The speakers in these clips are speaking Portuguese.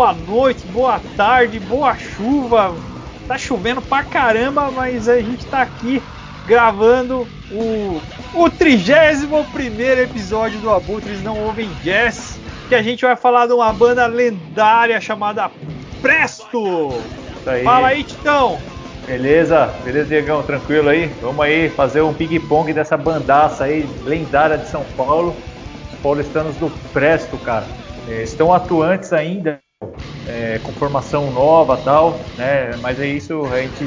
boa noite, boa tarde, boa chuva. Tá chovendo pra caramba, mas a gente tá aqui gravando o, o 31 primeiro episódio do Abutres Não Ouvem Jazz, que a gente vai falar de uma banda lendária chamada Presto. Aí. Fala aí, Titão. Beleza, beleza, Diegão, tranquilo aí? Vamos aí fazer um ping-pong dessa bandaça aí, lendária de São Paulo paulistanos do Presto, cara. É, estão atuantes ainda, é, com formação nova tal, né? Mas é isso, a gente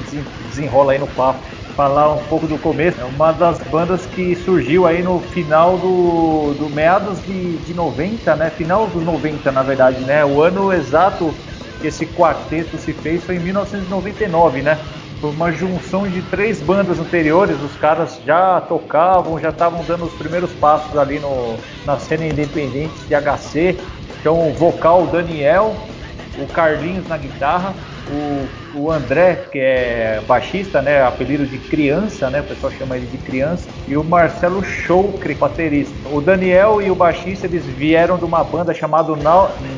desenrola aí no papo. Falar um pouco do começo, é uma das bandas que surgiu aí no final do, do meados de, de 90, né? Final dos 90, na verdade, né? O ano exato que esse quarteto se fez foi em 1999, né? Foi uma junção de três bandas anteriores, os caras já tocavam, já estavam dando os primeiros passos ali no, na cena independente de HC. Então, o vocal Daniel, o Carlinhos na guitarra, o, o André, que é baixista, né, apelido de criança, né, o pessoal chama ele de criança, e o Marcelo Choucre, baterista. O Daniel e o baixista, eles vieram de uma banda chamada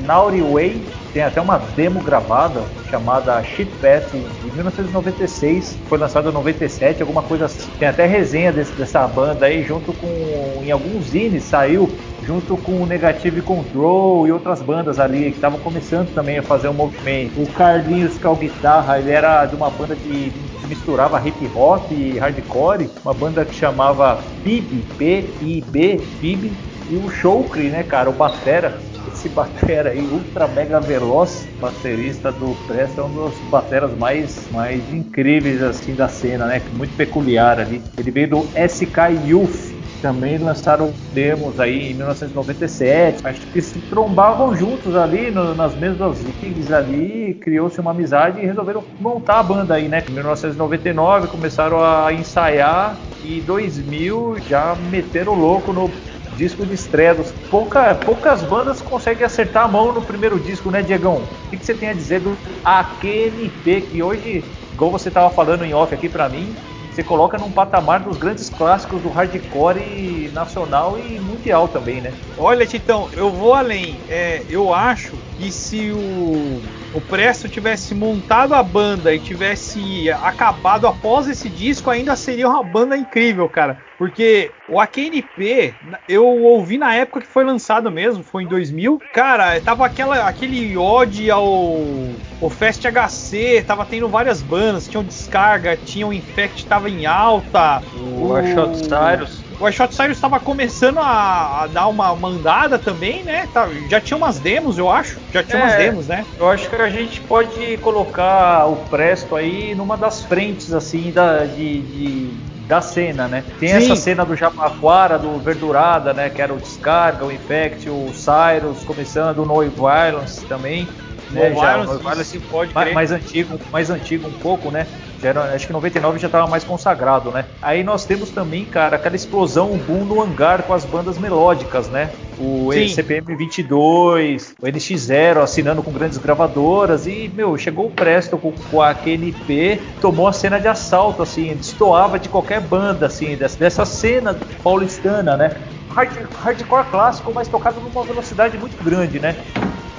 Naughty Way, tem até uma demo gravada chamada Shit Fest de 1996, foi lançada em 97, alguma coisa assim. Tem até resenha desse, dessa banda aí, junto com. Em alguns zines saiu, junto com o Negative Control e outras bandas ali que estavam começando também a fazer um movimento. O Carlinhos, o guitarra, ele era de uma banda que misturava hip hop e hardcore, uma banda que chamava PIB, P-I-B, PIB, e o Showcre, né, cara, o Batera esse batera aí, ultra mega veloz, baterista do Presto, é um dos bateras mais, mais incríveis assim da cena, né? Muito peculiar ali. Ele veio do SK Youth, também lançaram demos aí em 1997. Acho que se trombavam juntos ali no, nas mesmas gigs ali, criou-se uma amizade e resolveram montar a banda aí, né? Em 1999 começaram a ensaiar e 2000 já meteram louco no disco de estreia. Pouca, poucas bandas conseguem acertar a mão no primeiro disco, né, Diegão? O que, que você tem a dizer do AQNP, que hoje, igual você estava falando em off aqui para mim, você coloca num patamar dos grandes clássicos do hardcore nacional e mundial também, né? Olha, Titão, eu vou além. É, eu acho que se o, o Presto tivesse montado a banda e tivesse acabado após esse disco, ainda seria uma banda incrível, cara. Porque o AKNP, eu ouvi na época que foi lançado mesmo, foi em 2000. Cara, tava aquela, aquele ode ao, ao Fest HC, tava tendo várias bandas, tinham Descarga, tinha o Infect, tava em alta. O, o Shot Cyrus. O iShot Cyrus estava começando a, a, dar uma mandada também, né? Tá, já tinha umas demos, eu acho. Já tinha é, umas demos, né? Eu acho que a gente pode colocar o Presto aí numa das frentes, assim, da, de, de da cena, né? Tem Sim. essa cena do Jabaquara, do Verdurada, né? Que era o Descarga, o Infect, o Cyrus, começando o No Violence também. Né? Já, o No Violence pode mais, mais antigo, mais antigo um pouco, né? Já era, acho que 99 já estava mais consagrado, né? Aí nós temos também, cara, aquela explosão, um boom no hangar com as bandas melódicas, né? O Sim. CPM 22, o NX0 assinando com grandes gravadoras e, meu, chegou o Presto com, com a QNP, tomou a cena de assalto, assim, destoava de qualquer banda, assim, dessa, dessa cena paulistana, né? Hard, hardcore clássico, mas tocado numa velocidade muito grande, né?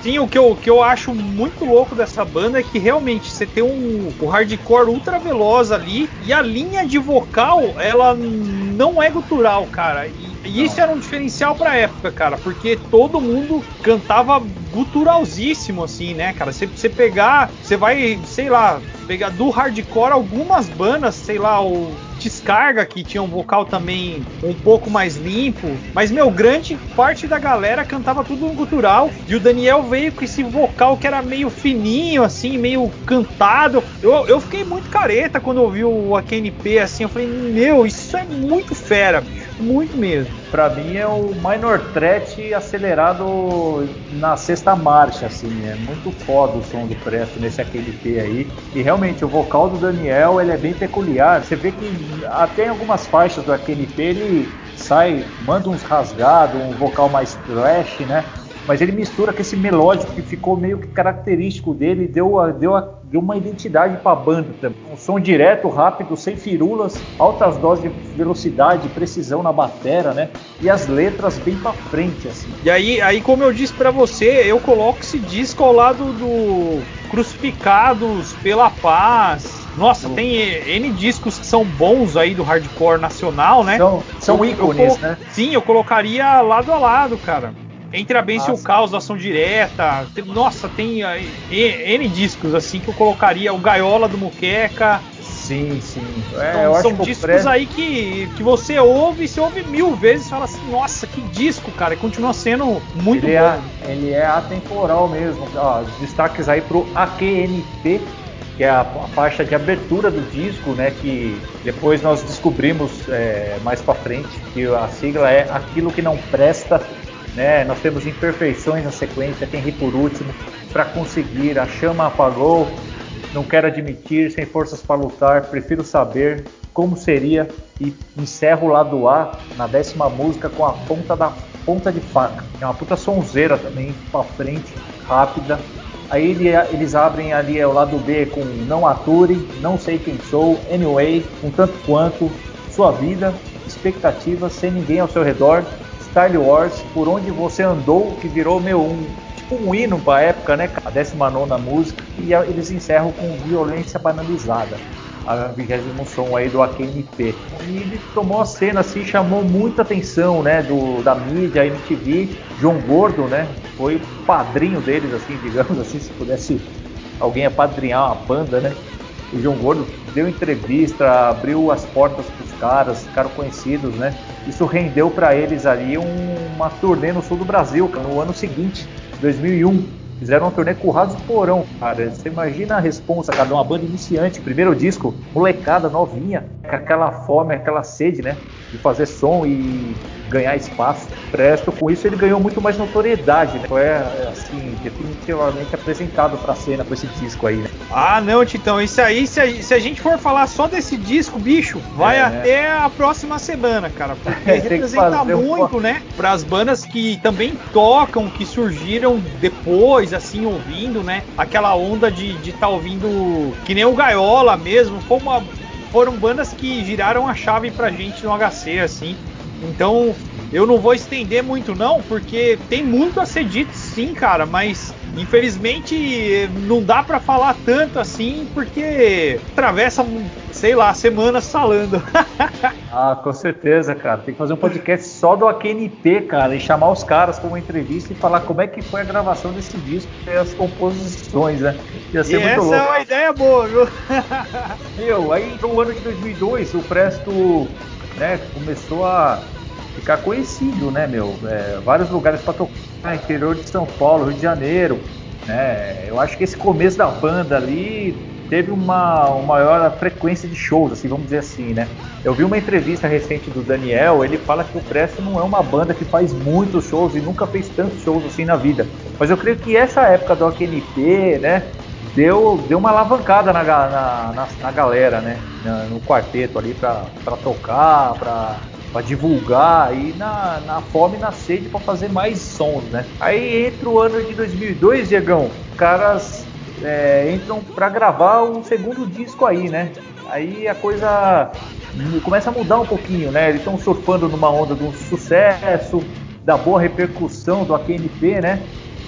Sim, o que, eu, o que eu acho muito louco dessa banda é que realmente você tem um, o hardcore ultra veloz ali e a linha de vocal, ela não é gutural, cara. E, e isso era um diferencial pra época, cara, porque todo mundo cantava guturalzíssimo, assim, né, cara? Você, você pegar, você vai, sei lá, pegar do hardcore algumas bandas, sei lá, o Descarga, que tinha um vocal também um pouco mais limpo. Mas, meu, grande parte da galera cantava tudo no gutural. E o Daniel veio com esse vocal que era meio fininho, assim, meio cantado. Eu, eu fiquei muito careta quando ouvi o AKNP, assim. Eu falei, meu, isso é muito fera, bicho. Muito mesmo. Pra mim é o minor threat acelerado na sexta marcha, assim. É muito foda o som do Presto nesse AKNP aí. E realmente, o vocal do Daniel, ele é bem peculiar. Você vê que até em algumas faixas do AQNP ele sai, manda uns rasgados, um vocal mais trash, né? Mas ele mistura com esse melódico que ficou meio que característico dele, deu, a, deu, a, deu uma identidade para a banda também. Um som direto, rápido, sem firulas, altas doses de velocidade, precisão na batera, né? E as letras bem para frente, assim. E aí, aí como eu disse para você, eu coloco esse disco ao lado do Crucificados pela Paz, nossa, tem N discos que são bons aí do hardcore nacional, né? São, são eu, ícones, eu, né? Sim, eu colocaria lado a lado, cara. Entre a Benção e o Caos, Ação Direta. Tem, nossa, tem uh, N discos assim que eu colocaria. O Gaiola do Muqueca. Sim, sim. É, então, são discos aí que, que você ouve, você ouve mil vezes e fala assim, nossa, que disco, cara. E continua sendo muito ele bom. É, ele é atemporal mesmo. Ó, destaques aí pro AQNP, que é a, a, faixa de abertura do disco, né? Que depois nós descobrimos é, mais para frente que a sigla é aquilo que não presta. Né? Nós temos imperfeições na sequência, quem ri por último, para conseguir, a chama apagou, não quero admitir, sem forças para lutar, prefiro saber como seria e encerro o lado A na décima música com a ponta da ponta de faca. É uma puta sonzeira também, para frente, rápida, Aí ele, eles abrem ali é, o lado B com Não Ature, Não Sei Quem Sou, Anyway, Um Tanto Quanto, Sua Vida, Expectativas, Sem Ninguém ao Seu Redor, Style Wars, Por Onde Você Andou, que virou meu um, tipo um hino pra época, né? A 19 música, e eles encerram com Violência Banalizada a vigésimo som aí do AKNP. E ele tomou a cena assim, chamou muita atenção, né, do, da mídia, MTV, João Gordo, né, foi padrinho deles, assim, digamos assim, se pudesse alguém apadrinhar uma banda, né, o João Gordo deu entrevista, abriu as portas para os caras, ficaram conhecidos, né? Isso rendeu para eles ali um, uma turnê no sul do Brasil, no ano seguinte, 2001. Fizeram uma turnê com o Raso Porão, cara. Você imagina a responsa, cara, de uma banda iniciante, primeiro disco, molecada novinha, com aquela fome, aquela sede, né? De fazer som e ganhar espaço. Presto, com isso ele ganhou muito mais notoriedade, né? Foi, assim, definitivamente apresentado pra cena com esse disco aí, né? Ah, não, Titão, isso aí, se a, se a gente for falar só desse disco, bicho, vai é, até né? a próxima semana, cara. Porque representa muito, um... né? Para as bandas que também tocam, que surgiram depois assim, ouvindo, né? Aquela onda de estar de tá ouvindo, que nem o Gaiola mesmo, foi uma, foram bandas que giraram a chave pra gente no HC, assim. Então, eu não vou estender muito não, porque tem muito a ser dito sim, cara, mas infelizmente não dá para falar tanto assim, porque atravessa sei lá, semanas falando. ah, com certeza, cara. Tem que fazer um podcast só do AQNP, cara, e chamar os caras para uma entrevista e falar como é que foi a gravação desse disco e as composições, né? Ia ser e muito essa louco. é uma ideia boa, viu? Meu, aí no ano de 2002 o Presto né, começou a ficar conhecido, né, meu? É, vários lugares para tocar, interior de São Paulo, Rio de Janeiro, né? Eu acho que esse começo da banda ali teve uma, uma maior frequência de shows, assim, vamos dizer assim, né? Eu vi uma entrevista recente do Daniel, ele fala que o Presto não é uma banda que faz muitos shows e nunca fez tantos shows assim na vida. Mas eu creio que essa época do AQNP, né, deu, deu uma alavancada na, na, na, na galera, né? no quarteto ali para tocar, para para divulgar e na, na fome e na sede para fazer mais sons, né? Aí entra o ano de 2002, Diegão, caras é, entram para gravar um segundo disco aí, né? Aí a coisa começa a mudar um pouquinho, né? Eles estão surfando numa onda do sucesso, da boa repercussão do AQNP, né?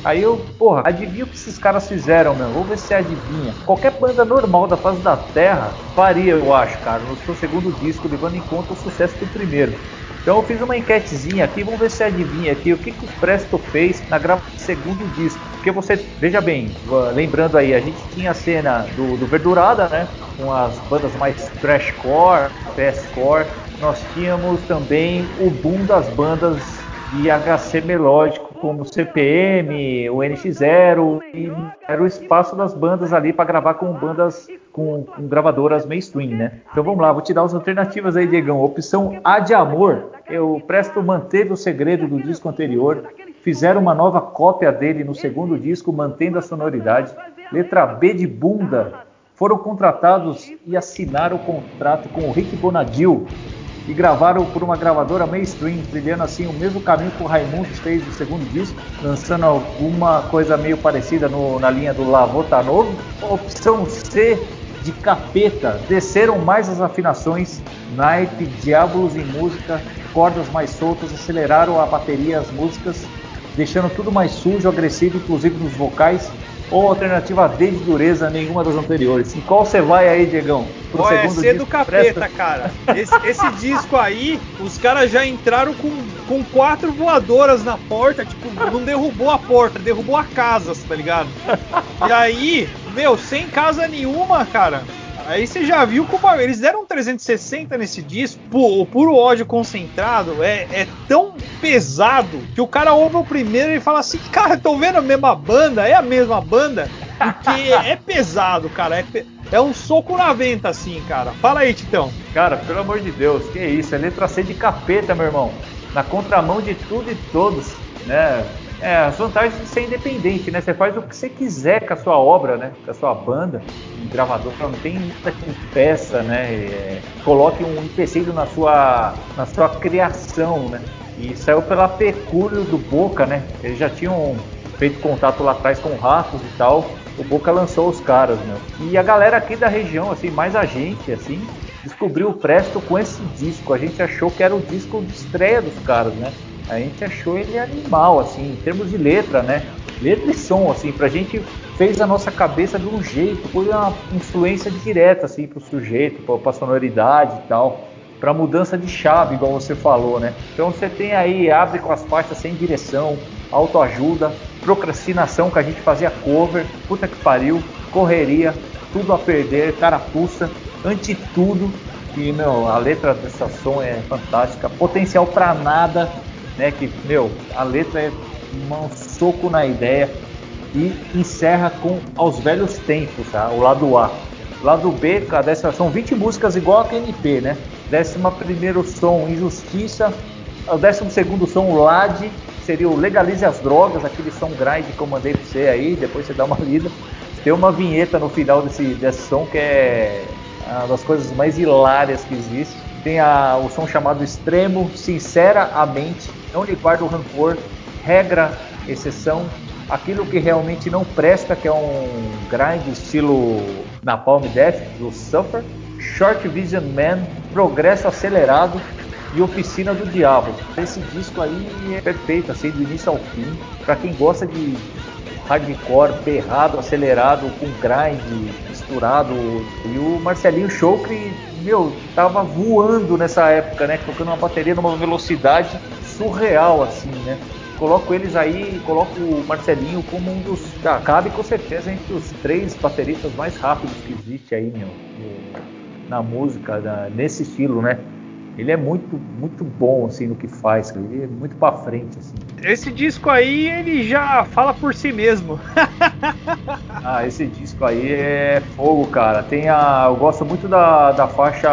Aí eu, porra, adivinha o que esses caras fizeram, meu? Vamos ver se adivinha. Qualquer banda normal da face da Terra faria, eu acho, cara, no seu segundo disco, levando em conta o sucesso do primeiro. Então eu fiz uma enquetezinha aqui, vamos ver se adivinha aqui o que, que o Presto fez na gravação do segundo disco. Porque você, veja bem, lembrando aí, a gente tinha a cena do, do Verdurada, né? Com as bandas mais trashcore, fastcore. Nós tínhamos também o boom das bandas de HC melódico, como o CPM, o NX0, e era o espaço das bandas ali para gravar com bandas com, com, gravadoras mainstream, né? Então vamos lá, vou te dar as alternativas aí, Diegão. Opção A de amor, eu presto manteve o segredo do disco anterior, fizeram uma nova cópia dele no segundo disco, mantendo a sonoridade. Letra B de bunda, foram contratados e assinaram o contrato com o Rick Bonadil e gravaram por uma gravadora mainstream, trilhando assim o mesmo caminho que o Raimundos fez no segundo disco, lançando alguma coisa meio parecida no, na linha do Lavota Novo. Opção C de capeta, desceram mais as afinações, naipe, diábolos em música, cordas mais soltas, aceleraram a bateria, as músicas, deixando tudo mais sujo, agressivo, inclusive nos vocais, ou alternativa D de dureza, nenhuma das anteriores. Qual você vai aí, Diegão? Pro Ó, é C do capeta, presta... cara. Esse, esse disco aí, os caras já entraram com, com quatro voadoras na porta, tipo, não derrubou a porta, derrubou a casa, tá ligado? E aí, meu, sem casa nenhuma, cara. Aí você já viu como eles deram um 360 nesse disco. o puro ódio concentrado é, é, tão pesado que o cara ouve o primeiro e fala assim: Cara, tô vendo a mesma banda, é a mesma banda. Porque é pesado, cara. É, é um soco na venta, assim, cara. Fala aí, Titão. Cara, pelo amor de Deus, que isso? É letra C de capeta, meu irmão. Na contramão de tudo e todos, né? É, as vantagens de ser independente, né? Você faz o que você quiser com a sua obra, né? Com a sua banda, um gravador, não tem muita que peça, né? É, coloque um empecilho na sua, na sua criação, né? E saiu pela pecúlio do Boca, né? Eles já tinham feito contato lá atrás com ratos e tal. O Boca lançou os caras, né? E a galera aqui da região, assim, mais a gente, assim, descobriu o Presto com esse disco. A gente achou que era o disco de estreia dos caras, né? A gente achou ele animal, assim, em termos de letra, né? Letra e som, assim, pra gente fez a nossa cabeça de um jeito, foi uma influência direta, assim, pro sujeito, pra, pra sonoridade e tal, pra mudança de chave, igual você falou, né? Então você tem aí, abre com as faixas sem direção, autoajuda, procrastinação que a gente fazia cover, puta que pariu, correria, tudo a perder, carapuça, tudo e meu, a letra dessa som é fantástica, potencial para nada, né? Que, meu, a letra é um soco na ideia e encerra com Aos Velhos Tempos, tá? O lado A. Lado B, a décima, são 20 músicas igual a KNP, né? Décima primeiro som, Injustiça. O décimo segundo som, Lade, seria o Legalize as Drogas, aquele som grind que eu mandei pra você aí, depois você dá uma lida. Tem uma vinheta no final desse, desse som que é uma das coisas mais hilárias que existe. Tem a, o som chamado Extremo, Sinceramente, não lhe guarda o rancor, regra, exceção, aquilo que realmente não presta, que é um grind estilo Napalm Death, do Suffer, Short Vision Man, Progresso Acelerado e Oficina do Diabo. Esse disco aí é perfeito, assim, do início ao fim, para quem gosta de hardcore, berrado, acelerado, com grind, misturado. E o Marcelinho Chocre, meu, tava voando nessa época, né? Tocando uma bateria numa velocidade surreal, assim, né? Coloco eles aí, coloco o Marcelinho como um dos. Ah, cabe com certeza entre os três bateristas mais rápidos que existe aí, meu, na música, na, nesse estilo, né? Ele é muito, muito bom, assim, no que faz, ele é muito pra frente, assim. Esse disco aí, ele já fala por si mesmo. ah, esse disco aí é fogo, cara. Tem a... Eu gosto muito da, da faixa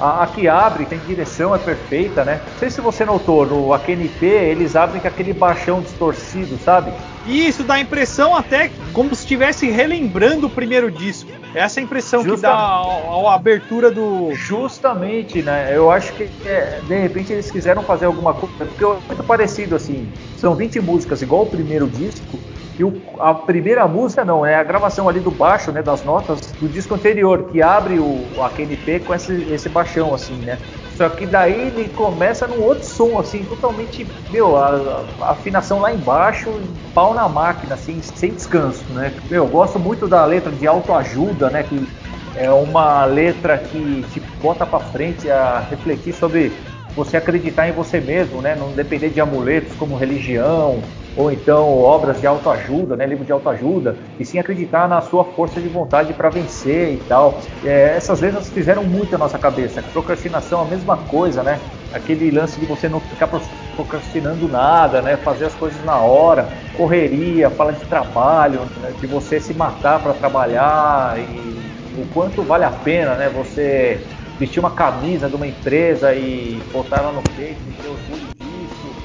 a, a, que abre, tem direção, é perfeita, né? Não sei se você notou, no AQNP eles abrem com aquele baixão distorcido, sabe? Isso dá a impressão até como se estivesse relembrando o primeiro disco. Essa é a impressão que dá a, abertura do. Justamente, né? Eu acho que é, de repente eles quiseram fazer alguma coisa, porque é muito parecido assim. São 20 músicas igual o primeiro disco, e o, a primeira música não, é a gravação ali do baixo, né, das notas do disco anterior, que abre o, a KNP com esse, esse baixão, assim, né? Só que daí ele começa num outro som, assim, totalmente, meu, a, a afinação lá embaixo, pau na máquina, assim, sem descanso, né? Meu, gosto muito da letra de autoajuda, né? Que é uma letra que te bota para frente a refletir sobre você acreditar em você mesmo, né? Não depender de amuletos como religião, ou então obras de autoajuda, né, livro de autoajuda, e sim acreditar na sua força de vontade para vencer e tal. É, essas letras fizeram muito na nossa cabeça. Procrastinação, a mesma coisa, né? Aquele lance de você não ficar procrastinando nada, né? Fazer as coisas na hora, correria, fala de trabalho, né? de você se matar para trabalhar e o quanto vale a pena, né? Você vestir uma camisa de uma empresa e botar ela no peito e ter orgulho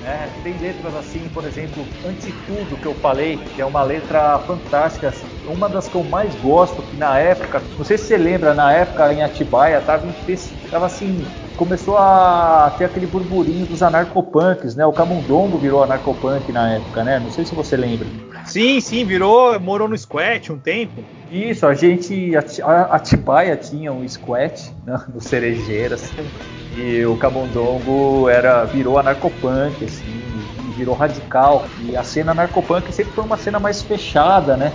né? Tem letras assim, por exemplo, Antitudo, que eu falei, que é uma letra fantástica, assim, uma das que eu mais gosto, que na época, não sei se você lembra, na época em Atibaia, tava, tava assim, começou a ter aquele burburinho dos anarcopunks, né? O Camundongo virou anarcopunk na época, né? Não sei se você lembra. Sim, sim, virou, morou no Squat um tempo. Isso, a gente, a Atibaia tinha um Squat né, no Cerejeiras e o Camundongo era, virou anarcopunk, assim, virou radical. E a cena narcopunk sempre foi uma cena mais fechada, né?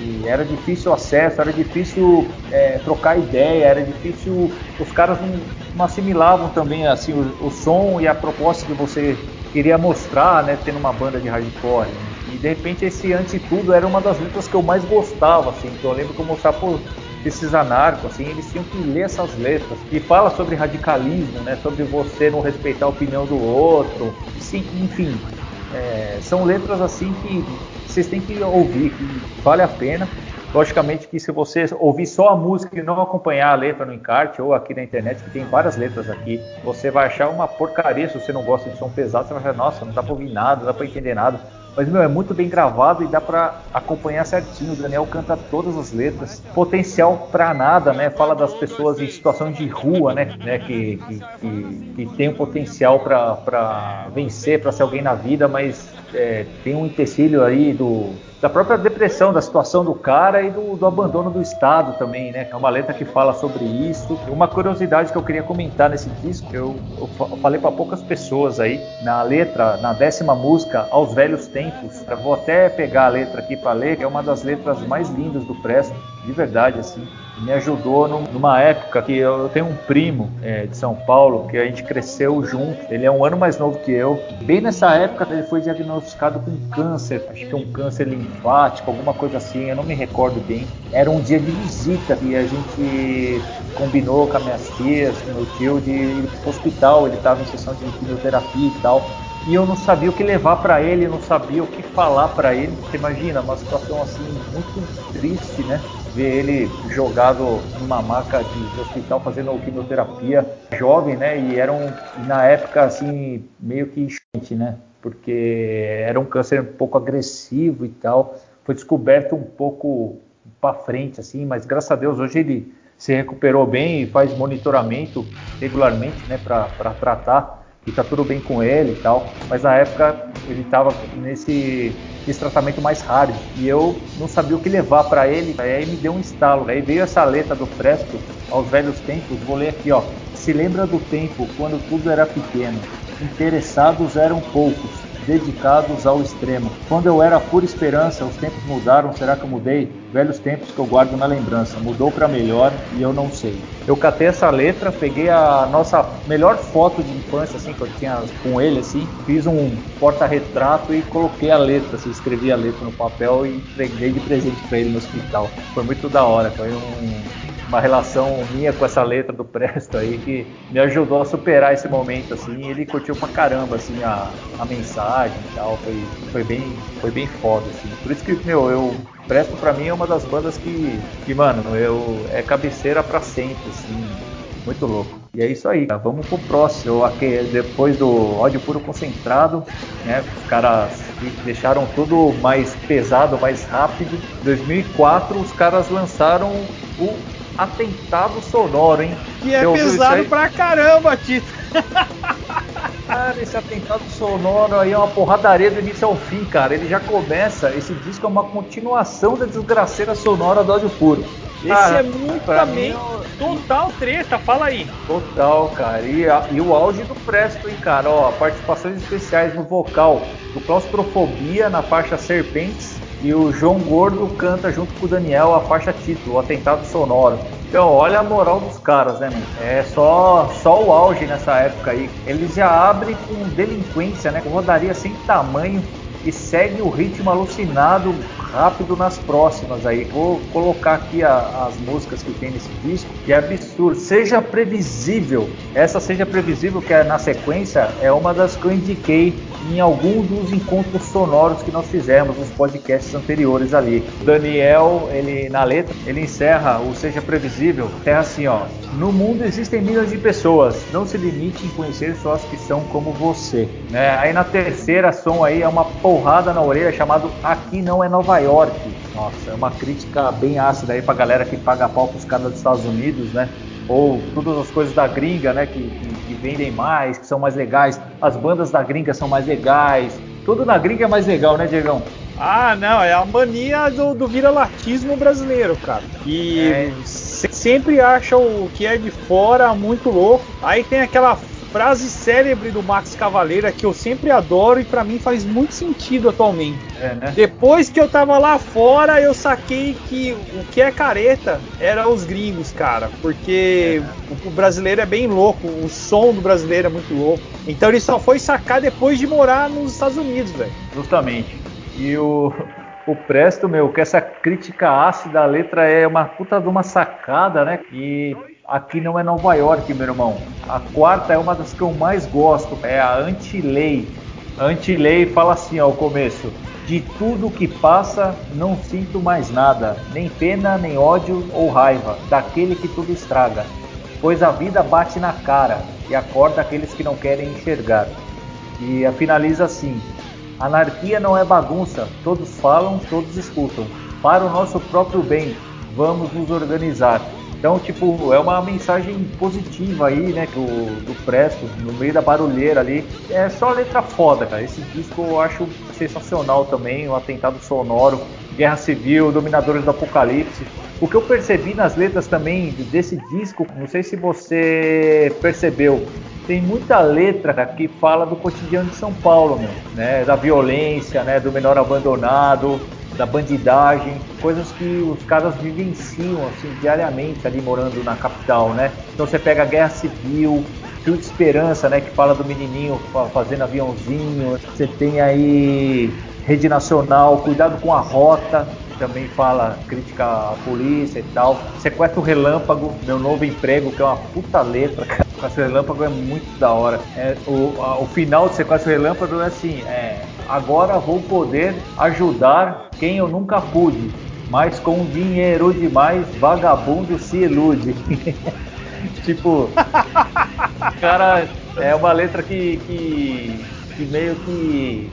E era difícil o acesso, era difícil é, trocar ideia, era difícil. Os caras não, não assimilavam também assim o, o, som e a proposta que você queria mostrar, né? Tendo uma banda de hardcore. E de repente esse Antes Tudo era uma das letras que eu mais gostava, assim. Então eu lembro que eu mostrava esses anarcos, assim, eles tinham que ler essas letras. E fala sobre radicalismo, né? Sobre você não respeitar a opinião do outro. Sim, enfim, é, são letras assim que vocês têm que ouvir, que vale a pena. Logicamente que se você ouvir só a música e não acompanhar a letra no encarte ou aqui na internet, que tem várias letras aqui, você vai achar uma porcaria se você não gosta de som pesado, você vai achar, nossa, não dá pra ouvir nada, não dá pra entender nada. Mas, meu, é muito bem gravado e dá para acompanhar certinho. O Daniel canta todas as letras. Potencial para nada, né? Fala das pessoas em situação de rua, né? né? Que, que, que, que tem um potencial para vencer, para ser alguém na vida, mas é, tem um empecilho aí do, da própria depressão, da situação do cara e do, do, abandono do Estado também, né? É uma letra que fala sobre isso. Uma curiosidade que eu queria comentar nesse disco, eu, eu falei para poucas pessoas aí, na letra, na décima música, Aos Velhos Tempos. Eu vou até pegar a letra aqui para ler, que é uma das letras mais lindas do Presto, de verdade, assim me ajudou numa época que eu tenho um primo é, de São Paulo que a gente cresceu junto. Ele é um ano mais novo que eu. Bem nessa época ele foi diagnosticado com câncer, acho que um câncer linfático, alguma coisa assim, eu não me recordo bem. Era um dia de visita e a gente combinou com as minhas tias, com meu tio, de ir para o hospital. Ele estava em sessão de quimioterapia e tal e eu não sabia o que levar para ele, não sabia o que falar para ele. Você imagina, uma situação assim muito triste, né? Ver ele jogado numa maca de, hospital fazendo quimioterapia, jovem, né? E era um, na época assim meio que enchente, né? Porque era um câncer um pouco agressivo e tal. Foi descoberto um pouco para frente, assim, mas graças a Deus hoje ele se recuperou bem e faz monitoramento regularmente, né? Para tratar e tá tudo bem com ele e tal. Mas na época ele estava nesse, nesse tratamento mais raro e eu não sabia o que levar para ele. Aí me deu um estalo. Aí veio essa letra do Fresco aos velhos tempos. Vou ler aqui, ó. Se lembra do tempo quando tudo era pequeno, interessados eram poucos dedicados ao extremo. Quando eu era pura esperança, os tempos mudaram, será que eu mudei? Velhos tempos que eu guardo na lembrança. Mudou para melhor e eu não sei. Eu catei essa letra, peguei a nossa melhor foto de infância, assim, que eu tinha com ele, assim, fiz um porta-retrato e coloquei a letra, assim, escrevi a letra no papel e entreguei de presente para ele no hospital. Foi muito da hora, foi um, uma relação minha com essa letra do Presto aí que me ajudou a superar esse momento assim. ele curtiu pra caramba assim a, a mensagem e tal, foi, foi bem foi bem foda assim. Por isso que meu, eu Presto para mim é uma das bandas que, que mano, eu é cabeceira para sempre assim. Muito louco. E é isso aí, vamos pro próximo. Aqui, depois do ódio puro concentrado, né? Os caras deixaram tudo mais pesado, mais rápido. Em 2004, os caras lançaram o atentado sonoro, hein? Que é pesado pra caramba, Tito. Cara, esse atentado sonoro aí é uma porradaria do início ao fim, cara. Ele já começa, esse disco é uma continuação da desgraceira sonora do áudio puro. Esse cara, é muito também total treta, fala aí. Total, cara. E, a, e o áudio do Presto, hein, cara. Ó, participações especiais no vocal do Claustrofobia na faixa Serpentes e o João Gordo canta junto com o Daniel a faixa título, o Atentado Sonoro. Então, olha a moral dos caras, né, mano? É só, só o auge nessa época aí. Eles já abrem com delinquência, né? Com rodaria sem tamanho e segue o ritmo alucinado rápido nas próximas aí. Vou colocar aqui a, as músicas que tem nesse disco e é absurdo. Seja previsível. Essa seja previsível que é na sequência é uma das que eu indiquei em algum dos encontros sonoros que nós fizemos nos podcasts anteriores ali. Daniel, ele na letra, ele encerra o seja previsível, é assim, ó: No mundo existem milhões de pessoas, não se limite em conhecer só as que são como você, né? Aí na terceira som aí é uma porrada na orelha chamado Aqui não é Nova York. Nossa, é uma crítica bem ácida aí pra galera que paga pau pros caras dos Estados Unidos, né? Ou todas as coisas da gringa, né, que, que, que vendem mais, que são mais legais, as bandas da gringa são mais legais, tudo na gringa é mais legal, né, Diegão? Ah, não, é a mania do, do vira-latismo brasileiro, cara. E é. sempre acha o que é de fora muito louco. Aí tem aquela frase célebre do Max Cavaleira que eu sempre adoro e para mim faz muito sentido atualmente. É, né? Depois que eu tava lá fora, eu saquei que o que é careta era os gringos, cara, porque é. o, brasileiro é bem louco, o som do brasileiro é muito louco. Então ele só foi sacar depois de morar nos Estados Unidos, velho. Justamente. E o o Presto, meu, que essa crítica ácida à letra é uma puta de uma sacada, né? E aqui não é Nova York, meu irmão. A quarta é uma das que eu mais gosto, é a Anti-Lei. Anti-Lei fala assim ao começo: De tudo que passa, não sinto mais nada, nem pena, nem ódio ou raiva, daquele que tudo estraga. Pois a vida bate na cara e acorda aqueles que não querem enxergar. E finaliza assim: Anarquia não é bagunça, todos falam, todos escutam. Para o nosso próprio bem, vamos nos organizar. Então, tipo, é uma mensagem positiva aí, né, do, do Presto, no meio da barulheira ali. É só letra foda, cara. Esse disco eu acho sensacional também, o um Atentado Sonoro, Guerra Civil, Dominadores do Apocalipse. O que eu percebi nas letras também desse disco, não sei se você percebeu, tem muita letra que fala do cotidiano de São Paulo, meu, né? Da violência, né? Do menor abandonado, da bandidagem, coisas que os caras vivenciam assim diariamente ali morando na capital, né? Então você pega a Guerra Civil, Fio de Esperança, né? Que fala do menininho fazendo aviãozinho. Você tem aí Rede Nacional, Cuidado com a Rota, também fala crítica à polícia e tal. Sequestro Relâmpago, meu novo emprego, que é uma puta letra, cara. Sequestro Relâmpago é muito da hora. É, o, a, o final de Sequestro Relâmpago é assim: é, agora vou poder ajudar quem eu nunca pude, mas com dinheiro demais, vagabundo se ilude. tipo, cara, é uma letra que, que, que meio que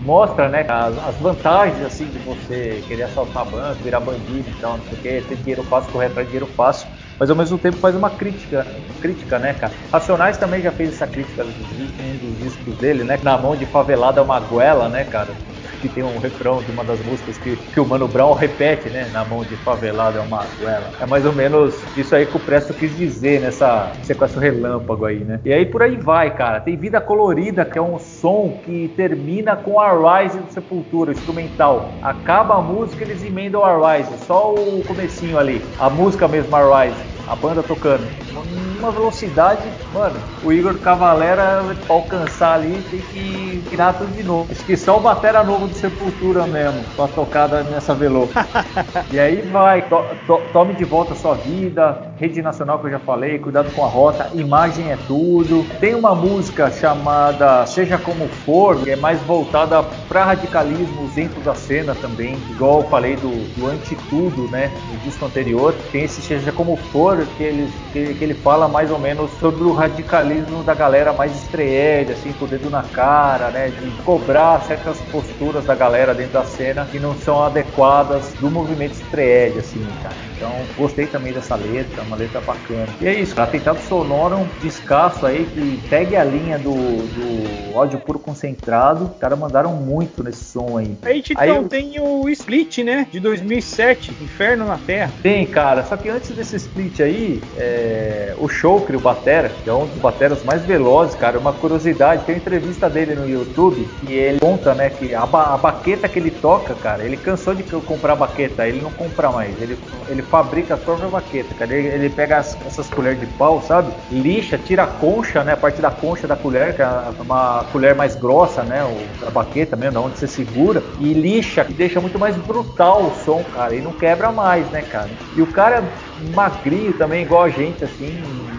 mostra, né, as, as, vantagens, assim, de você querer assaltar banco, virar bandido, então, não sei o que, ter dinheiro fácil, correr atrás de dinheiro fácil, mas ao mesmo tempo faz uma crítica, crítica, né, cara? Racionais também já fez essa crítica um dos discos dele, né, na mão de favelada é uma goela, né, cara? Que tem um refrão de uma das músicas que, que o Mano Brown repete, né? Na mão de favelado é uma goela. É mais ou menos isso aí que o Presto quis dizer nessa sequência relâmpago aí, né? E aí por aí vai, cara. Tem Vida Colorida, que é um som que termina com a Rise do Sepultura, instrumental. Acaba a música, eles emendam a Rise, só o comecinho ali. A música mesmo, a Rise a banda tocando. Uma velocidade, mano, o Igor Cavalera, alcançar ali, tem que virar tudo de novo. Acho que só o Batera Novo do Sepultura mesmo, com a tocada nessa velo. e aí vai, to, to, tome de volta a sua vida, Rede Nacional que eu já falei, cuidado com a rota, imagem é tudo. Tem uma música chamada Seja Como For, que é mais voltada para radicalismo dentro da cena também, igual eu falei do, do Antitudo, né, no disco anterior. Tem esse Seja Como For, que ele, que, que, ele fala mais ou menos sobre o radicalismo da galera mais estreed, assim, com o dedo na cara, né? De cobrar certas posturas da galera dentro da cena que não são adequadas do movimento estreed, assim, cara. Então, gostei também dessa letra, uma letra bacana. E é isso, Atentado Sonoro, um descasso aí que pegue a linha do, do áudio puro concentrado. Os caras mandaram muito nesse som aí. A gente aí, então eu... tem o Split, né? De 2007, Inferno na Terra. Tem, cara. Só que antes desse Split aí, é, o Chokri, o Batera, que é um dos bateras mais velozes, cara, uma curiosidade, tem uma entrevista dele no YouTube e ele conta, né, que a, ba a baqueta que ele toca, cara, ele cansou de comprar baqueta, ele não compra mais, ele, ele fabrica a própria baqueta, cara, ele, ele pega as, essas colheres de pau, sabe, lixa, tira a concha, né, a parte da concha da colher, que é uma colher mais grossa, né, a baqueta mesmo, onde você segura, e lixa, e deixa muito mais brutal o som, cara, e não quebra mais, né, cara. E o cara magrinho também, igual a gente, assim,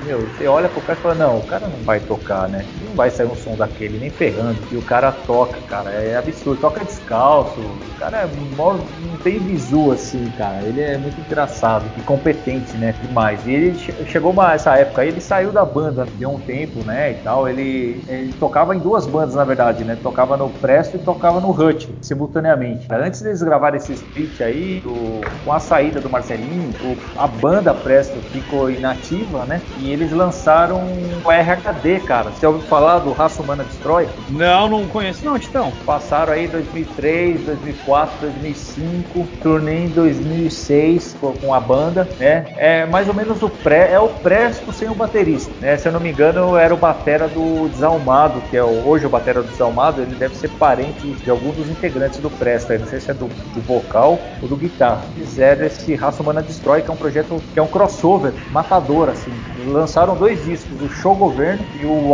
meu, você olha pro cara e fala, não, o cara não vai tocar, né? Não vai sair um som daquele, nem ferrando. E o cara toca, cara, é absurdo. Toca descalço, o cara é não tem visu assim, cara. Ele é muito engraçado e competente, né? Demais. E ele chegou uma, essa época aí, ele saiu da banda, deu um tempo, né? E tal. Ele, ele tocava em duas bandas, na verdade, né? Tocava no Presto e tocava no Hut, simultaneamente. Antes deles gravarem esse split aí, do, com a saída do Marcelinho, o, a banda banda Presto ficou inativa, né? E eles lançaram o RHD, cara. Você ouviu falar do Raça Humana Destrói? Não, não conheço não, Titão. Passaram aí 2003, 2004, 2005, turnê em 2006 com a banda, né? É mais ou menos o pré, é o Presto sem o baterista, né? Se eu não me engano, era o batera do Desalmado, que é o, hoje o batera do Desalmado, ele deve ser parente de algum dos integrantes do Presto, não sei se é do, do vocal ou do guitarra. Fizeram esse Raça Humana Destrói, que é um projeto que é um crossover matador, assim. Lançaram dois discos, o Show Governo e o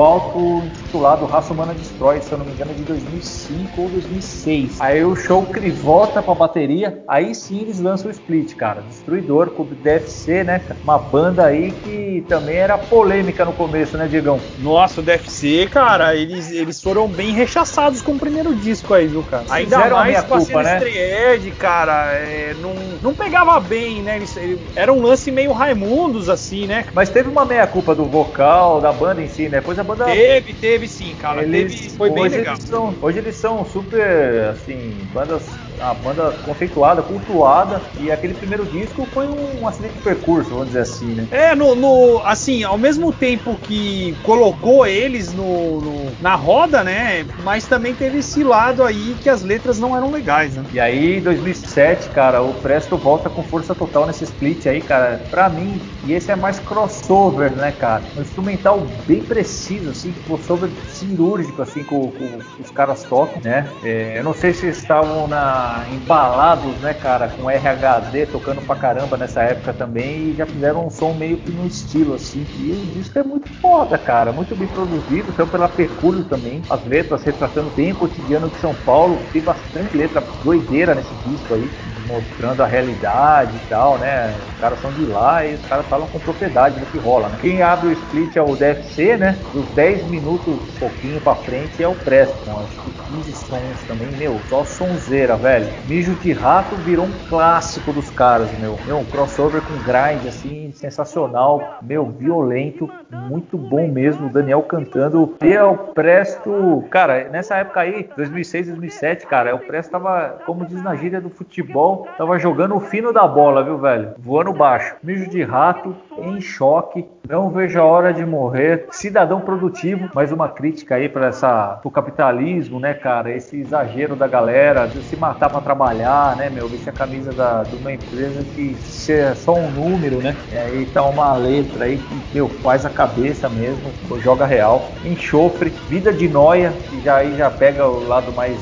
auto-intitulado Raça Humana Destrói, se eu não me engano, é de 2005 ou 2006. Aí o show volta pra bateria, aí sim eles lançam o split, cara. Destruidor com o DFC, né? Uma banda aí que também era polêmica no começo, né, Diegão? Nossa, o DFC, cara, eles, eles foram bem rechaçados com o primeiro disco aí, viu, cara? Ainda Fizeram a mais minha com a culpa, né? Ed, cara, é, não, não pegava bem, né? Eles, ele- era um lance meio Raimundos, assim, né? Mas teve uma meia-culpa do vocal, da banda em si, né? Depois a banda. Teve, teve sim, cara. eles, teve, foi bem legal. Eles são, hoje eles são super, assim, bandas, uma banda conceituada, cultuada, e aquele primeiro disco foi um acidente de percurso, vamos dizer assim, né? É, no, no- assim, ao mesmo tempo que colocou eles no, no- na roda, né? Mas também teve esse lado aí que as letras não eram legais, né? E aí, em 2007, cara, o Presto volta com força total nesse split aí, cara. Pra mim, e esse é mais crossover, né, cara? Um instrumental bem preciso, assim, crossover cirúrgico, assim, com, com os caras tocam, né? É, eu não sei se estavam na, embalados, né, cara, com RHD tocando pra caramba nessa época também e já fizeram um som meio que no estilo, assim. E o disco é muito foda, cara, muito bem produzido, então pela Pecúlio também. As letras retratando bem o cotidiano de São Paulo, tem bastante letra doideira nesse disco aí, mostrando a realidade e tal, né? Os caras são de lá e os caras falam com propriedade do que rola, né? Quem abre o split é o DFC, né? Dos 10 minutos, pouquinho pra frente, é o Presto, com acho que 15 sons também, meu, só sonzeira, velho. Mijo de Rato virou um clássico dos caras, meu. Meu, um crossover com grind, assim, sensacional, meu, violento, muito bom mesmo. O Daniel cantando. E é o Presto, cara, nessa época aí, 2006, 2007, cara, o Presto tava, como diz na gíria do futebol, tava jogando o fino da bola, viu, velho? Voando baixo. Mijo de Rato, em choque, não vejo a hora de morrer. Cidadão produtivo, mais uma crítica aí para essa pro capitalismo, né, cara? Esse exagero da galera de se matar para trabalhar, né, meu? Vestir a camisa da, de uma empresa que é só um número, né? E aí tá uma letra aí que, meu, faz a cabeça mesmo, joga real. Enxofre, vida de noia, que já aí já pega o lado mais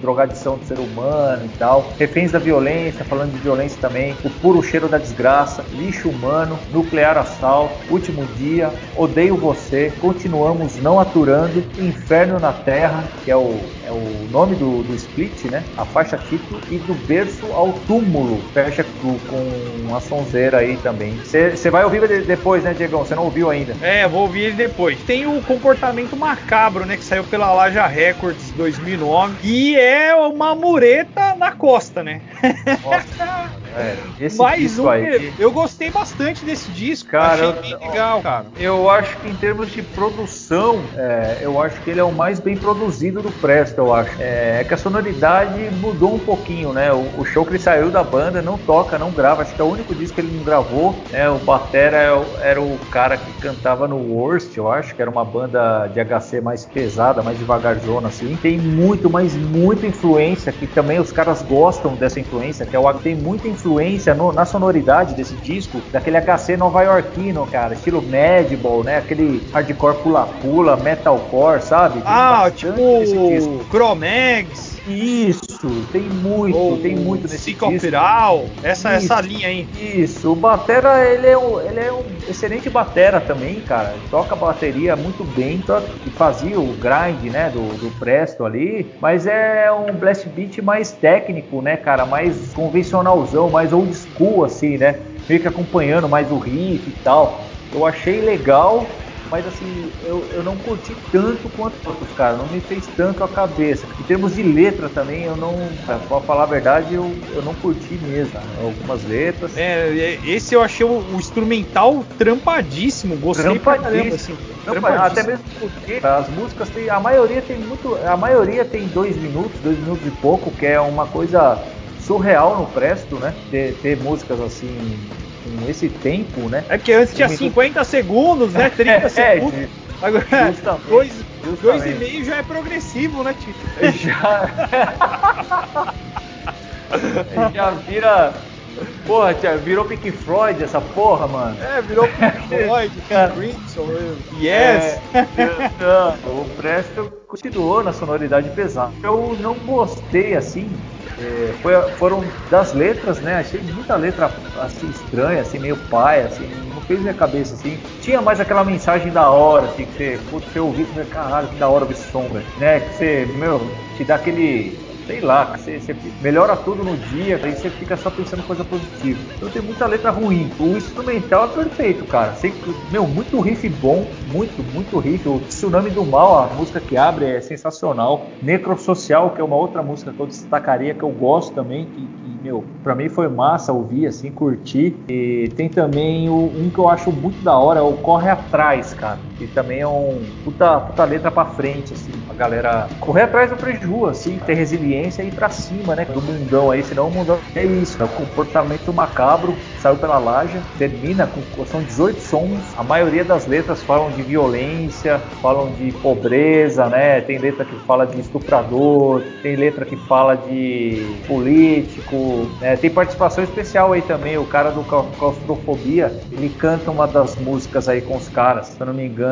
drogadição do ser humano e tal, reféns da violência, falando de violência também, o puro cheiro da desgraça, lixo humano, nuclear assalto, último dia, odeio você, continuamos não aturando, inferno na terra, que é o, é o nome do, do split, né? A faixa título, e do berço ao túmulo, fecha com, com a sonzeira aí também. Você vai ouvir de- depois, né, Diegão? Você não ouviu ainda. É, vou ouvir ele depois. Tem o comportamento macabro, né? Que saiu pela Laja Records 2009. E é uma mureta na costa, né? Nossa, é, esse Mais disco um aí. eu gostei bastante desse disco. Cara, Achei eu- bem legal, cara. Eu acho que em termos de produção, é, eu acho que ele é o mais bem produzido do Presto, eu acho. É, é que a sonoridade mudou um pouquinho, né? O, o show que ele saiu da banda não toca, não grava. Acho que é o único disco que ele não gravou. Né? O Batera é o- era o cara que cantava no Worst, eu acho, que era uma banda de HC mais pesada, mais devagarzona, assim. Tem muito, mas muita influência, que também os caras gostam dessa influência, que é o tem muita influência no- na sonoridade desse disco, daquele HC nova-iorquino, cara, estilo Madball, né? Aquele hardcore pula-pula, metalcore, sabe? Tem Ah, tipo Chromex. Isso, tem muito, ou tem muito nesse. Psicopiral. Essa, Isso. essa linha aí. Isso, o Batera, ele é, um, ele é um excelente batera também, cara. Toca bateria muito bem, toca, e fazia o grind, né, do, do Presto ali, mas é um blast beat mais técnico, né, cara, mais convencionalzão, mais old school, assim, né, meio que acompanhando mais o riff e tal. Eu achei legal, mas assim, eu, eu não curti tanto quanto outros, cara. Não me fez tanto a cabeça. Em termos de letra também, eu não. Pra falar a verdade, eu, eu não curti mesmo. cara. Algumas letras. É, é, esse eu achei o, o instrumental trampadíssimo. Gostei pra caramba, assim. Trampadíssimo. até mesmo porque as músicas tem. A maioria tem muito. A maioria tem dois minutos, dois minutos e pouco, que é uma coisa surreal no Presto, né? Ter, ter músicas assim com esse tempo, né? É porque antes tinha 50 segundos, né? 30 é, segundos. É, Agora, dois, dois e meio já é progressivo, né, Tito? Já. já vira. Porra, tia, virou Pink Floyd essa porra, mano. É, virou Pink Floyd, cara. Crimson, yes. É, não, o Presto continuou na sonoridade pesada. Eu não gostei assim é, foi, foram das letras, né? Achei muita letra assim estranha, assim meio pai, assim, não fez minha cabeça assim. Tinha mais aquela mensagem da hora, assim, que você, putz, você ouviu caralho, que da hora esse som, né? Que você, meu, te dá aquele sei lá, você, você, melhora tudo no dia, aí você fica só pensando coisa positiva. Então tem muita letra ruim. O instrumental é perfeito, cara. Você, meu, muito riff bom, muito, muito riff. O Tsunami do Mal, a música que abre é sensacional. Necrosocial, que é uma outra música que eu destacaria, que eu gosto também, que, que meu, pra mim foi massa ouvir, assim, curtir. E tem também o, um que eu acho muito da hora, é o Corre Atrás, cara. Que também é um puta, puta letra pra frente, assim. A galera correr atrás do prejuízo, assim, ter resiliência e ir pra cima, né? Do mundão aí, senão o mundão é isso, é o comportamento macabro, saiu pela laje, termina com. São 18 sons, a maioria das letras falam de violência, falam de pobreza, né? Tem letra que fala de estuprador, tem letra que fala de político, né? Tem participação especial aí também, o cara do Claustrofobia, ele canta uma das músicas aí com os caras, se eu não me engano,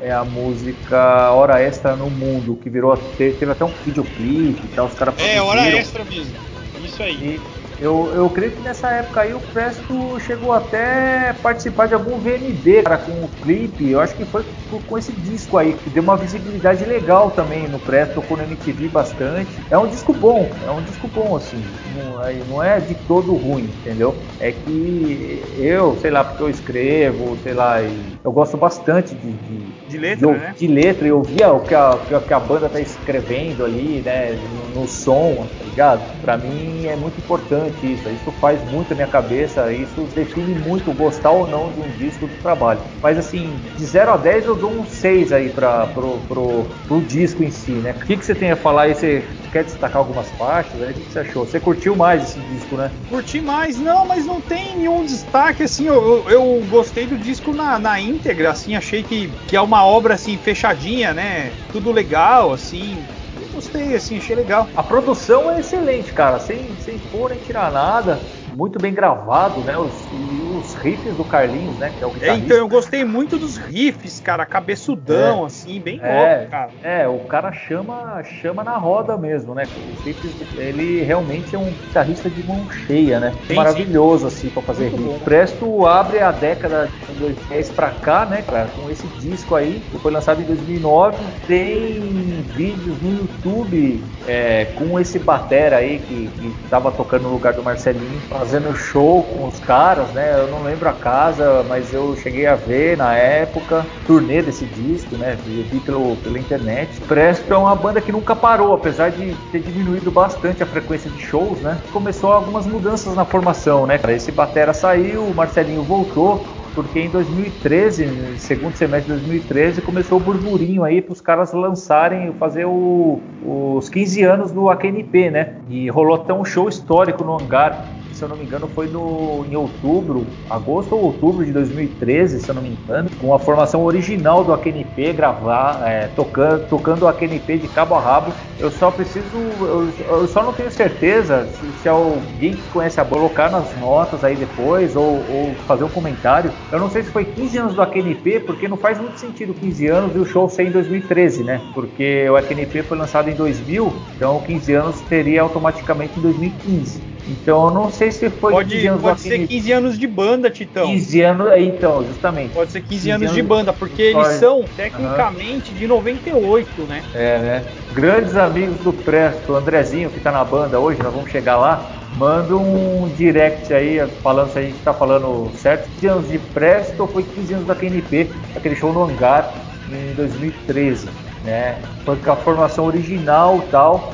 é a música Hora Extra no Mundo, que virou, teve até um videoclipe e tal, os caras É, hora extra mesmo. Isso aí. E, eu, eu creio que nessa época aí o Presto chegou até participar de algum VMB, cara, com o clipe. Eu acho que foi com esse disco aí, que deu uma visibilidade legal também no Presto, tocou no MTV bastante. É um disco bom, é um disco bom, assim. Não, não é de todo ruim, entendeu? É que eu, sei lá, porque eu escrevo, sei lá, eu gosto bastante de, de de letra, de, né? De letra, eu via o que a, que a banda tá escrevendo ali, né? No, no, som, tá ligado? Pra mim é muito importante isso. Isso faz muito a minha cabeça, isso define muito gostar ou não de um disco do trabalho. Mas assim, de 0 a 10 eu dou um 6 aí pra, pro, pro, pro disco em si, né? O que, que você tem a falar aí? Você quer destacar algumas partes? Aí? O que, que você achou? Você curtiu mais esse disco, né? Curti mais, não, mas não tem nenhum destaque, assim, eu, eu, eu gostei do disco na, na íntegra, assim, achei que, que é uma obra assim fechadinha, né? Tudo legal, assim. Eu gostei, assim, achei legal. A produção é excelente, cara, sem, sem pôr nem tirar nada muito bem gravado, né? Os, e os riffs do Carlinhos, né? Que é o guitarrista. É, então eu gostei muito dos riffs, cara, cabeçudão, é, assim, bem é, louco, cara. É, o cara chama, chama na roda mesmo, né? Os riffs, ele realmente é um guitarrista de mão cheia, né? Sim, Maravilhoso, sim. assim, pra fazer muito riff. Bom. Presto abre a década de 2010 pra cá, né, cara? Com esse disco aí, que foi lançado em 2009. Tem vídeos no YouTube é, com esse batera aí que, que tava tocando no lugar do Marcelinho fazendo show com os caras, né? Eu não lembro a casa, mas eu cheguei a ver na época, turnê desse disco, né? Vi pelo, pela internet. Presto é uma banda que nunca parou, apesar de ter diminuído bastante a frequência de shows, né? Começou algumas mudanças na formação, né? Esse batera saiu, o Marcelinho voltou, porque em 2013, segundo semestre de 2013, começou o burburinho aí para os caras lançarem, fazer o, os 15 anos do AKNP, né? E rolou até um show histórico no hangar se eu não me engano, foi no, em outubro, agosto ou outubro de 2013, se eu não me engano, com a formação original do AQNP, gravar, é, tocando, tocando o AQNP de cabo a rabo. Eu só preciso, eu, eu só não tenho certeza se, se, alguém que conhece a colocar nas notas aí depois ou, ou, fazer um comentário. Eu não sei se foi 15 anos do AQNP, porque não faz muito sentido 15 anos e o show ser em 2013, né? Porque o AQNP foi lançado em 2000, então 15 anos teria automaticamente em 2015. Então eu não sei se foi pode, 15 anos Pode ser 15 anos de banda, Titão. 15 anos, é, então, justamente. Pode ser 15, 15 anos, anos, de banda, porque eles são tecnicamente uhum. de 98, né? É, né? Grandes amigos do Presto, o Andrezinho que tá na banda hoje, nós vamos chegar lá. Manda um direct aí falando se a gente tá falando certo. 15 anos de Presto ou foi 15 anos da KNP, aquele show no hangar em 2013, né? Foi com a formação original e tal.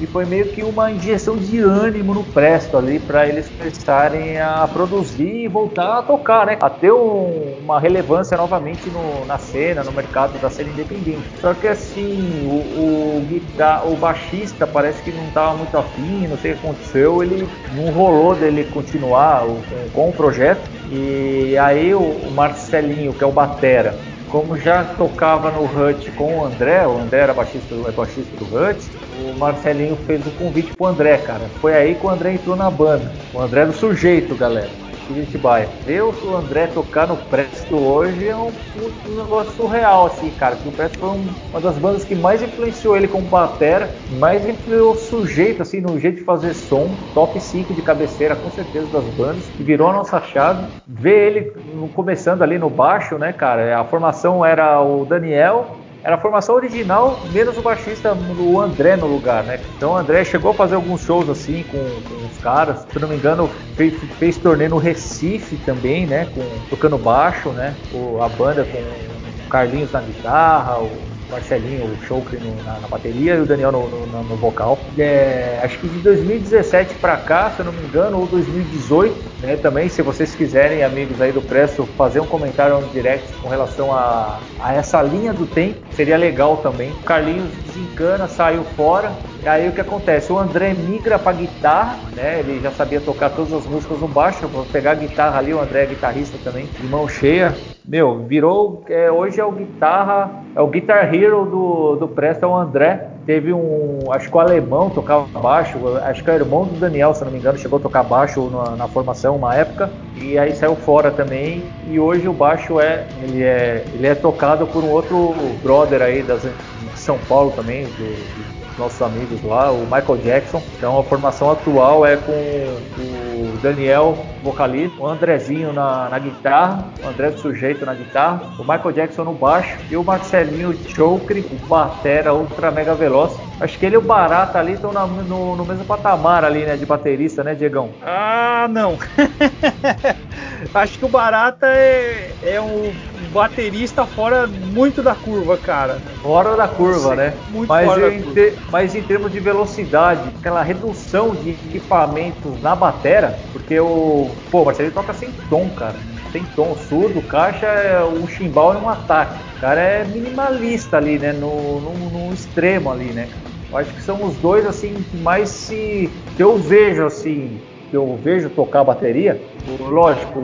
E foi meio que uma injeção de ânimo no Presto ali para eles começarem a produzir e voltar a tocar, né? A ter um, uma relevância novamente no, na cena, no mercado da cena independente. Só que assim, o, o, o baixista parece que não estava muito afim, não sei o que aconteceu, ele não rolou dele continuar o, com, o projeto. E aí o Marcelinho, que é o Batera, como já tocava no Hut com o André, o André era baixista, é baixista do Hut, o Marcelinho fez o convite pro André, cara. Foi aí que o André entrou na banda. O André do sujeito, galera de Atibaia. Ver o André tocar no Presto hoje é um, um, negócio surreal, assim, cara. Que o Presto foi um, uma das bandas que mais influenciou ele como batera, mais influenciou o sujeito, assim, no jeito de fazer som. Top 5 de cabeceira, com certeza, das bandas. Que virou a nossa chave. Ver ele começando ali no baixo, né, cara? A formação era o Daniel, era a formação original, menos o baixista, o André no lugar, né? Então o André chegou a fazer alguns shows assim com, com os caras, se não me engano, fez, fez torneio no Recife também, né? Com, tocando baixo, né? O, a banda com o Carlinhos na guitarra, o Marcelinho, o Chokri na, na, bateria e o Daniel no, no, no vocal. É, acho que de 2017 para cá, se eu não me engano, ou 2018, né, também, se vocês quiserem, amigos aí do Presto, fazer um comentário no direct com relação a, a essa linha do tempo, seria legal também. O Carlinhos desencana, saiu fora, e aí o que acontece? O André migra para guitarra, né? Ele já sabia tocar todas as músicas no baixo. Vou pegar a guitarra ali, o André é guitarrista também, de mão cheia. Meu, virou. É, hoje é o guitarra, é o Guitar Hero do, do Presto, é o André. Teve um. Acho que o alemão tocava baixo, acho que é o irmão do Daniel, se não me engano, chegou a tocar baixo na, na formação uma época. E aí saiu fora também. E hoje o baixo é. Ele é, ele é tocado por um outro brother aí das, de São Paulo também, do, do nossos amigos lá, o Michael Jackson. Então a formação atual é com o Daniel, vocalista, o Andrezinho na, na guitarra, o André do Sujeito na guitarra, o Michael Jackson no baixo e o Marcelinho Chokri, o batera ultra mega veloz. Acho que ele e o Barata ali estão no, no mesmo patamar ali, né, de baterista, né, Diegão? Ah, não. Acho que o Barata é, é um baterista fora muito da curva, cara. Fora da curva, né? Muito mas, fora em, curva. mas em termos de velocidade, aquela redução de equipamentos na batera, porque o. Pô, o Marcelo toca sem tom, cara. Sem tom, surdo, caixa, é um chimbal e um ataque. O cara é minimalista ali, né? No, no, no extremo ali, né? Eu acho que são os dois assim que mais se. que eu vejo assim que eu vejo tocar bateria, lógico,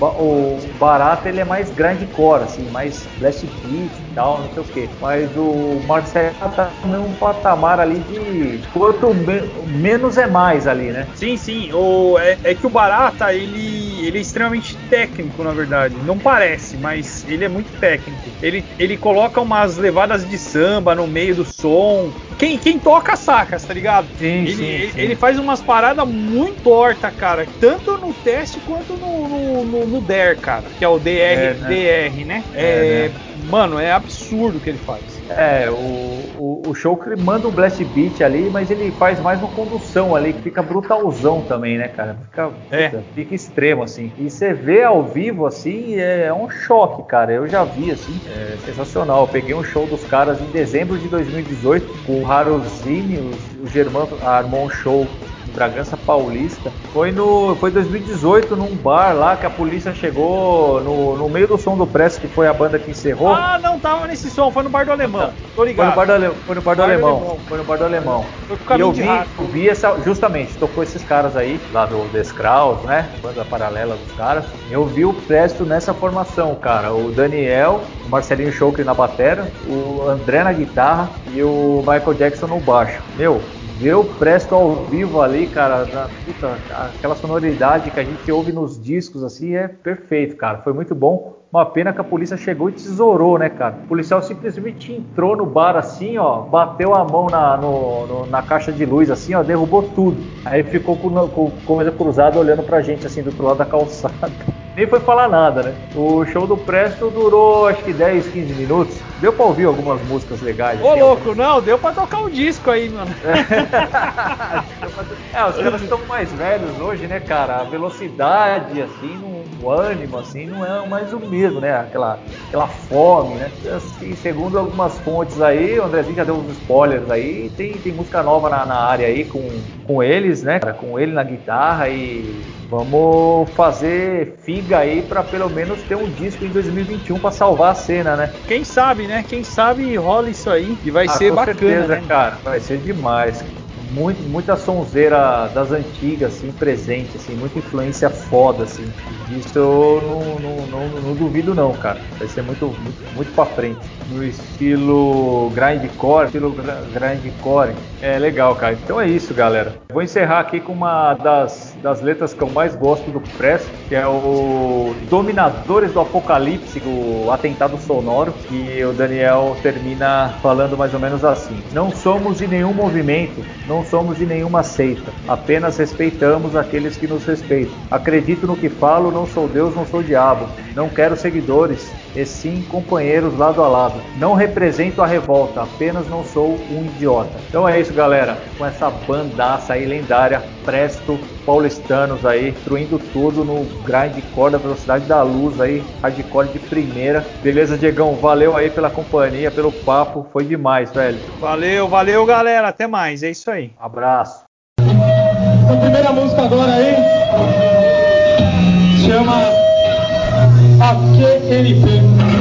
o, o Barata ele é mais grindcore, assim, mais blast beat tal, não sei o que. Mas o Marcelo tá num patamar ali de quanto me, menos é mais ali, né? Sim, sim. O, é, é, que o Barata ele, ele é extremamente técnico, na verdade. Não parece, mas ele é muito técnico. Ele, ele coloca umas levadas de samba no meio do som. Quem, quem toca saca, tá ligado? Sim, ele, sim, ele, sim. ele faz umas paradas muito torta, cara. Tanto no teste quanto no, no, no, no DER, cara. Que é o DR, é, né? DR, né? É, é, né? Mano, é absurdo o que ele faz. É, o, o, o show que manda um blast beat ali, mas ele faz mais uma condução ali, que fica brutalzão também, né, cara? Fica, é. Puta, fica extremo, assim. E você vê ao vivo, assim, é, um choque, cara. Eu já vi, assim, é sensacional. Eu peguei um show dos caras em dezembro de 2018, com o Harozini, o, o Germán armou um show Bragança Paulista. Foi no foi 2018 num bar lá que a polícia chegou no, no meio do som do Press, que foi a banda que encerrou. Ah, não tava nesse som, foi no bar do Alemão. Tô ligado. Foi no bar do, foi no bar do, bar alemão. do alemão. Foi no bar do Alemão. E eu vi, eu vi essa justamente, tocou esses caras aí lá do Descraus, né? Banda paralela dos caras. Eu vi o Presto nessa formação, cara. O Daniel, o Marcelinho Schoker na batera, o André na guitarra e o Michael Jackson no baixo. Meu, o Presto ao vivo ali, cara, na, puta, aquela sonoridade que a gente ouve nos discos assim é perfeito, cara. Foi muito bom. Uma pena que a polícia chegou e tesourou, né, cara? O policial simplesmente entrou no bar assim, ó, bateu a mão na, no, no, na caixa de luz assim, ó, derrubou tudo. Aí ficou com, com coisa cruzada olhando pra gente assim do outro lado da calçada. Nem foi falar nada, né? O show do Presto durou acho que 10, 15 minutos. Deu pra ouvir algumas músicas legais. Ô, assim, louco, algumas... não, deu pra tocar um disco aí, mano. é, os caras estão mais velhos hoje, né, cara? A velocidade, assim, o ânimo, assim, não é mais o mesmo, né? Aquela, aquela fome, né? Assim, segundo algumas fontes aí, o Andrezinho já deu uns spoilers aí, tem, tem música nova na, na área aí com, com eles, né? Com ele na guitarra e Vamos fazer figa aí para pelo menos ter um disco em 2021 para salvar a cena, né? Quem sabe, né? Quem sabe rola isso aí e vai ah, ser bacana, certeza, né? cara. Vai ser demais muito, muita sonzeira das antigas, assim, presente, assim, muita influência foda, assim. Isso eu não, não, não, não, duvido não, cara. Vai ser muito, muito, muito pra frente. No estilo grindcore, estilo grindcore. É legal, cara. Então é isso, galera. Vou encerrar aqui com uma das, das letras que eu mais gosto do Press, que é o Dominadores do Apocalipse, o Atentado Sonoro, que o Daniel termina falando mais ou menos assim. Não somos em nenhum movimento, não somos de nenhuma seita, apenas respeitamos aqueles que nos respeitam. Acredito no que falo, não sou Deus, não sou diabo. Não quero seguidores, e sim companheiros lado a lado. Não represento a revolta, apenas não sou um idiota. Então é isso, galera. Com essa bandaça aí lendária, Presto, paulistanos aí, destruindo tudo no grindcore da velocidade da luz aí, hardcore de primeira. Beleza, Diegão? Valeu aí pela companhia, pelo papo, foi demais, velho. Valeu, valeu, galera. Até mais, é isso aí. Abraço. A primeira música agora aí chama I say anything.